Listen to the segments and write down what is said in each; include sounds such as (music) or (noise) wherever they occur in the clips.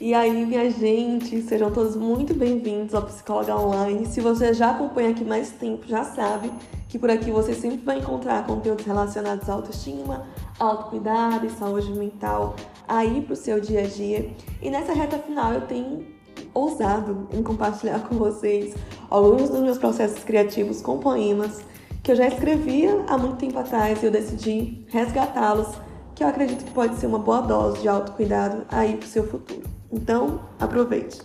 E aí, minha gente, sejam todos muito bem-vindos ao Psicóloga Online. Se você já acompanha aqui mais tempo, já sabe que por aqui você sempre vai encontrar conteúdos relacionados à autoestima, autocuidado e saúde mental aí pro seu dia a dia. E nessa reta final eu tenho ousado em compartilhar (laughs) com vocês alguns dos meus processos criativos com poemas que eu já escrevia há muito tempo atrás e eu decidi resgatá-los, que eu acredito que pode ser uma boa dose de autocuidado aí pro seu futuro. Então, aproveite!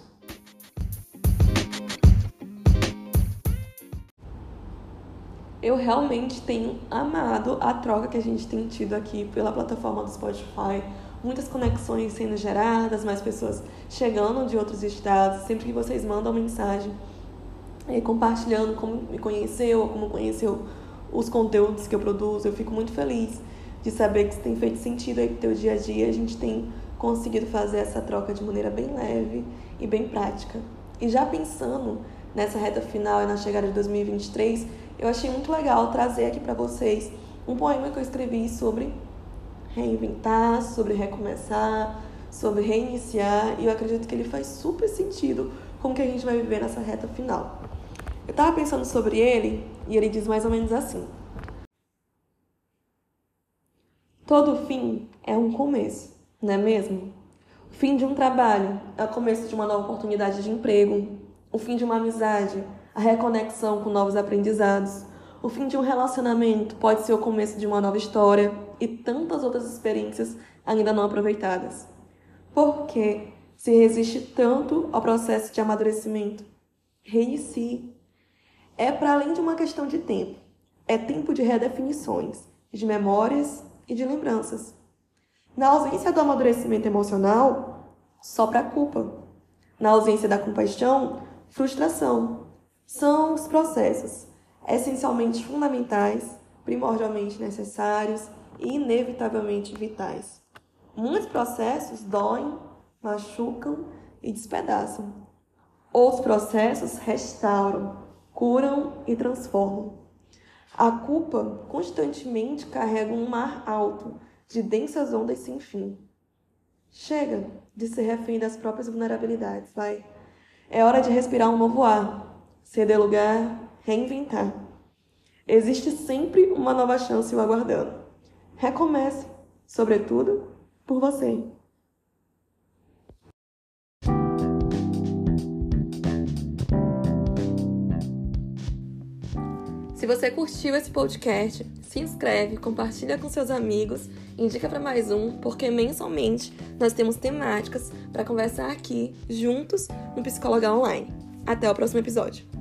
Eu realmente tenho amado a troca que a gente tem tido aqui pela plataforma do Spotify. Muitas conexões sendo geradas, mais pessoas chegando de outros estados. Sempre que vocês mandam mensagem é, compartilhando como me conheceu, como conheceu os conteúdos que eu produzo, eu fico muito feliz de saber que isso tem feito sentido aí pro teu dia a dia. A gente tem conseguido fazer essa troca de maneira bem leve e bem prática. E já pensando nessa reta final e na chegada de 2023, eu achei muito legal trazer aqui para vocês um poema que eu escrevi sobre reinventar, sobre recomeçar, sobre reiniciar, e eu acredito que ele faz super sentido com o que a gente vai viver nessa reta final. Eu estava pensando sobre ele e ele diz mais ou menos assim: Todo fim é um começo não é mesmo? O fim de um trabalho é o começo de uma nova oportunidade de emprego. O fim de uma amizade, a reconexão com novos aprendizados. O fim de um relacionamento pode ser o começo de uma nova história e tantas outras experiências ainda não aproveitadas. Por que se resiste tanto ao processo de amadurecimento? Reinicie. É para além de uma questão de tempo. É tempo de redefinições, de memórias e de lembranças. Na ausência do amadurecimento emocional, sopra a culpa. Na ausência da compaixão, frustração. São os processos essencialmente fundamentais, primordialmente necessários e inevitavelmente vitais. Muitos processos doem, machucam e despedaçam. Outros processos restauram, curam e transformam. A culpa constantemente carrega um mar alto de densas ondas sem fim. Chega de ser refém das próprias vulnerabilidades, vai. É hora de respirar um novo ar, ceder lugar, reinventar. Existe sempre uma nova chance o aguardando. Recomece, sobretudo, por você. Se você curtiu esse podcast, se inscreve, compartilha com seus amigos, indica para mais um, porque mensalmente nós temos temáticas para conversar aqui juntos no Psicóloga Online. Até o próximo episódio.